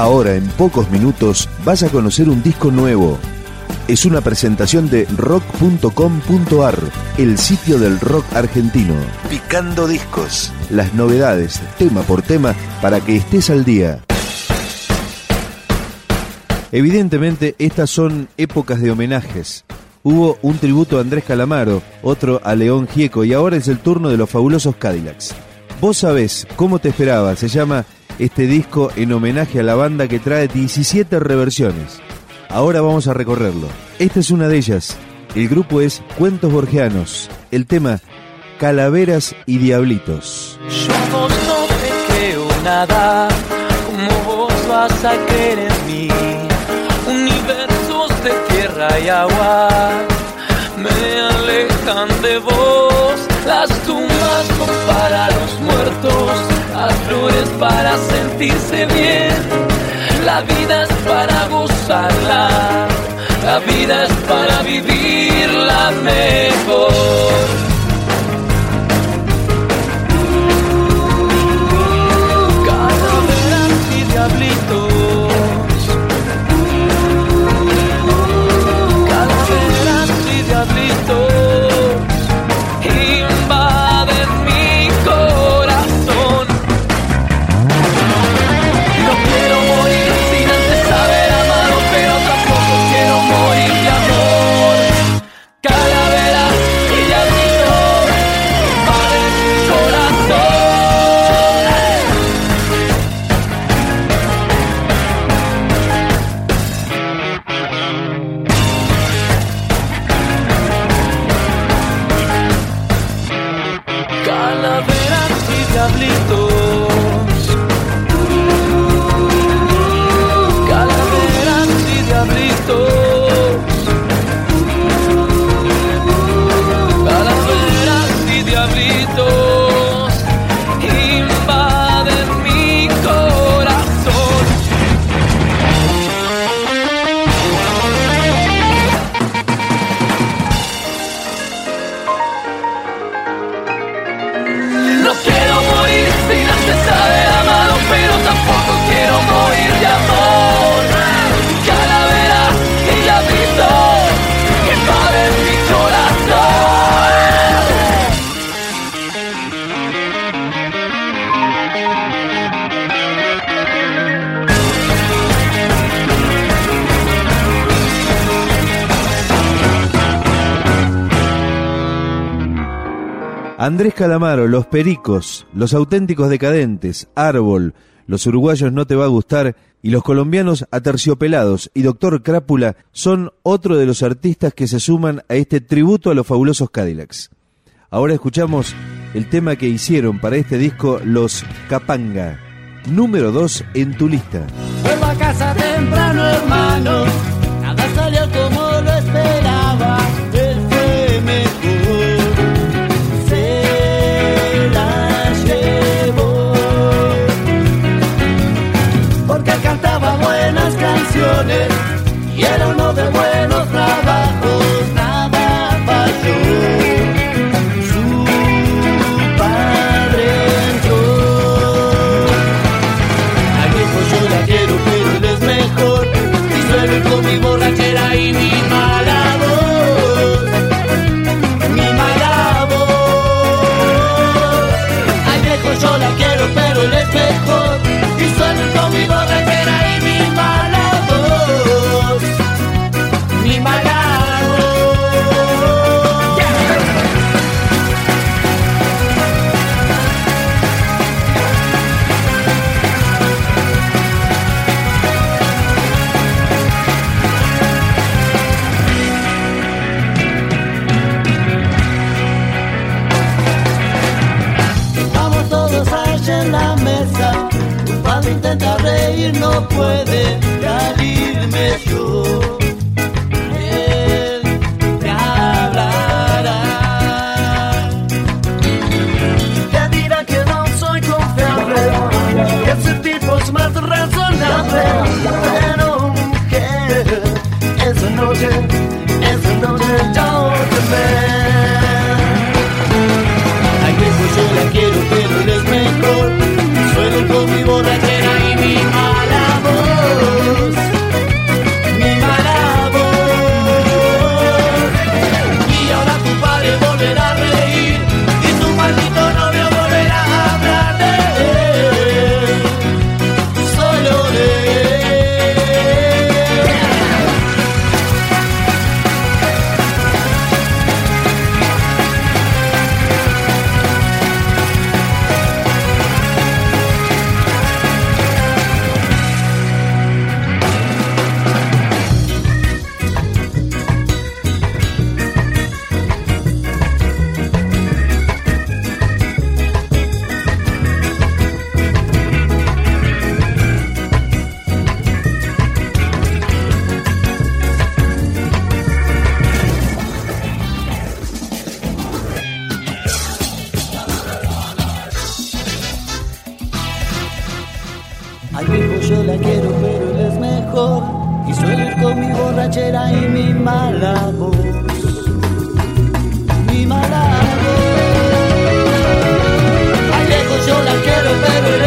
Ahora, en pocos minutos, vas a conocer un disco nuevo. Es una presentación de rock.com.ar, el sitio del rock argentino. Picando discos. Las novedades, tema por tema, para que estés al día. Evidentemente, estas son épocas de homenajes. Hubo un tributo a Andrés Calamaro, otro a León Gieco y ahora es el turno de los fabulosos Cadillacs. Vos sabés cómo te esperaba, se llama este disco en homenaje a la banda que trae 17 reversiones. Ahora vamos a recorrerlo. Esta es una de ellas. El grupo es Cuentos Borgianos. El tema Calaveras y Diablitos. Yo vos no te creo nada, como vos vas a creer en mí. Universos de tierra y agua me alejan de vos. Las tumbas son para los muertos las flores para sentirse bien, la vida es para gozarla, la vida es para vivirla mejor. Andrés Calamaro, Los Pericos, Los Auténticos Decadentes, Árbol, Los Uruguayos No Te Va a Gustar y los colombianos Aterciopelados y Doctor Crápula son otro de los artistas que se suman a este tributo a los fabulosos Cadillacs. Ahora escuchamos el tema que hicieron para este disco Los Capanga, número 2 en tu lista. Vuelvo a casa temprano, hermano, intenta reír no puede salirme yo. Él te hablará. Te dirá que no soy confiable, que ese tipo es más razonable. Pero mujer, esa noche, esa noche yo te veo. Ay, que yo la quiero, pero él es mejor. Suelo con mi borrachera Al viejo yo la quiero, pero él es mejor. Y suelo ir con mi borrachera y mi mala voz. Mi mala voz. Al viejo yo la quiero, pero él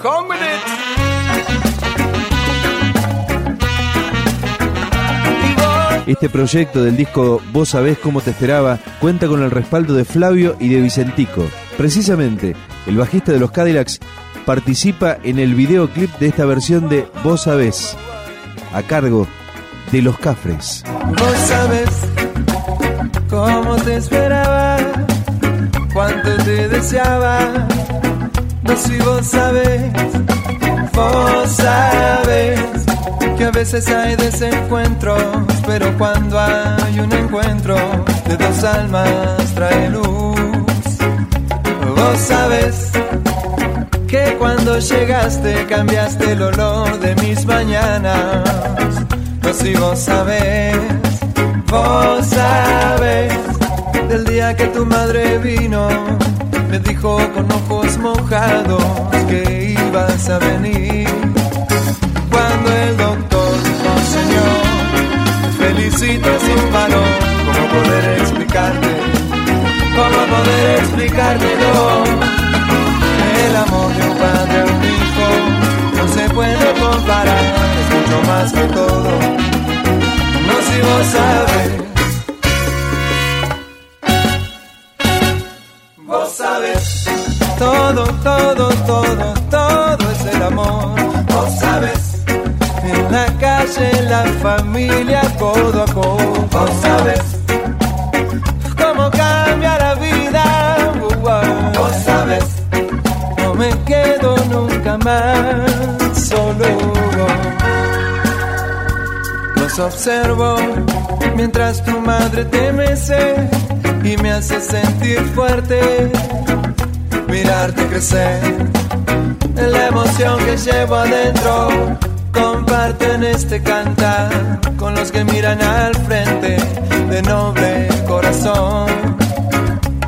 Come with it. Este proyecto del disco Vos sabés cómo te esperaba cuenta con el respaldo de Flavio y de Vicentico. Precisamente, el bajista de los Cadillacs participa en el videoclip de esta versión de Vos sabés, a cargo de los Cafres. Vos sabes cómo te esperaba, cuánto te deseaba. No si vos sabes, vos sabes que a veces hay desencuentros, pero cuando hay un encuentro de dos almas trae luz. Vos sabes que cuando llegaste cambiaste el olor de mis mañanas. No si vos sabes, vos sabes del día que tu madre vino, me dijo con ojos mojados que ibas a venir. Cuando el doctor dijo, Señor, felicito sin valor, ¿cómo poder explicarte? ¿Cómo poder explicártelo? El amor de un padre a un hijo no se puede comparar, es mucho más que todo. No si vos sabes. Sabes. Todo, todo, todo, todo es el amor. Vos sabes. En la calle, en la familia, codo a codo. Vos sabes. Cómo cambia la vida. Vos sabes. No me quedo nunca más solo. Los observo mientras tu madre te mece y me hace sentir fuerte. Mirarte crecer, la emoción que llevo adentro. Comparten este cantar con los que miran al frente de noble corazón.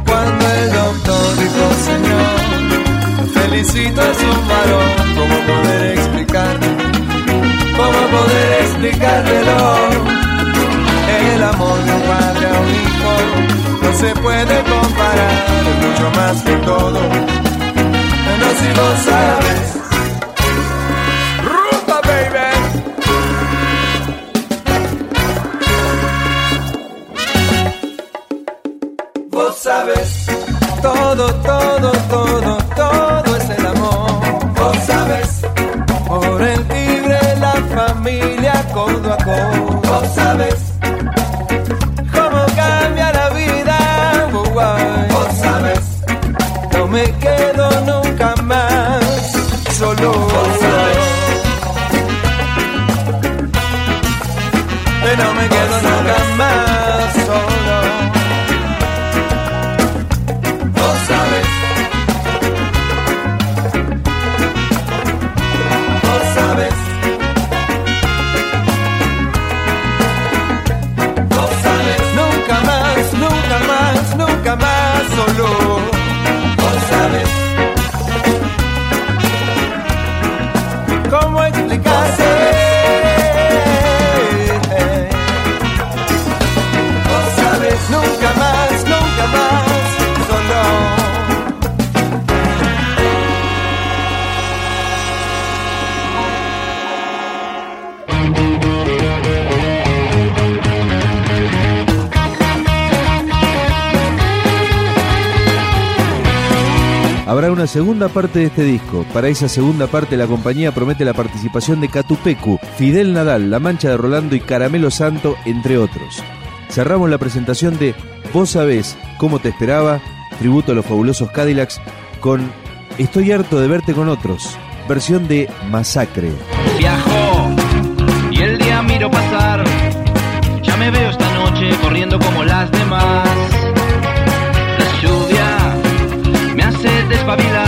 Cuando el doctor dijo, Señor, felicito a su varón, ¿cómo poder explicarme? ¿Cómo poder explicártelo? El amor de un padre a un hijo se puede comparar, es mucho más que todo. No si lo sabes. Ruta, baby. Vos sabes todo, todo, todo, todo es el amor. Vos sabes por el libre la familia codo a codo. Me quedo nunca más solo. Que no me quedo nunca más solo. Vos sabes. Vos sabes. Vos sabes. Nunca más, nunca más, nunca más solo. Vos sabes. Habrá una segunda parte de este disco. Para esa segunda parte la compañía promete la participación de Catupecu, Fidel Nadal, La Mancha de Rolando y Caramelo Santo, entre otros. Cerramos la presentación de Vos sabés cómo te esperaba, tributo a los fabulosos Cadillacs, con Estoy harto de verte con otros, versión de Masacre. Viajo y el día miro pasar, ya me veo esta noche corriendo como las demás. espabila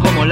como la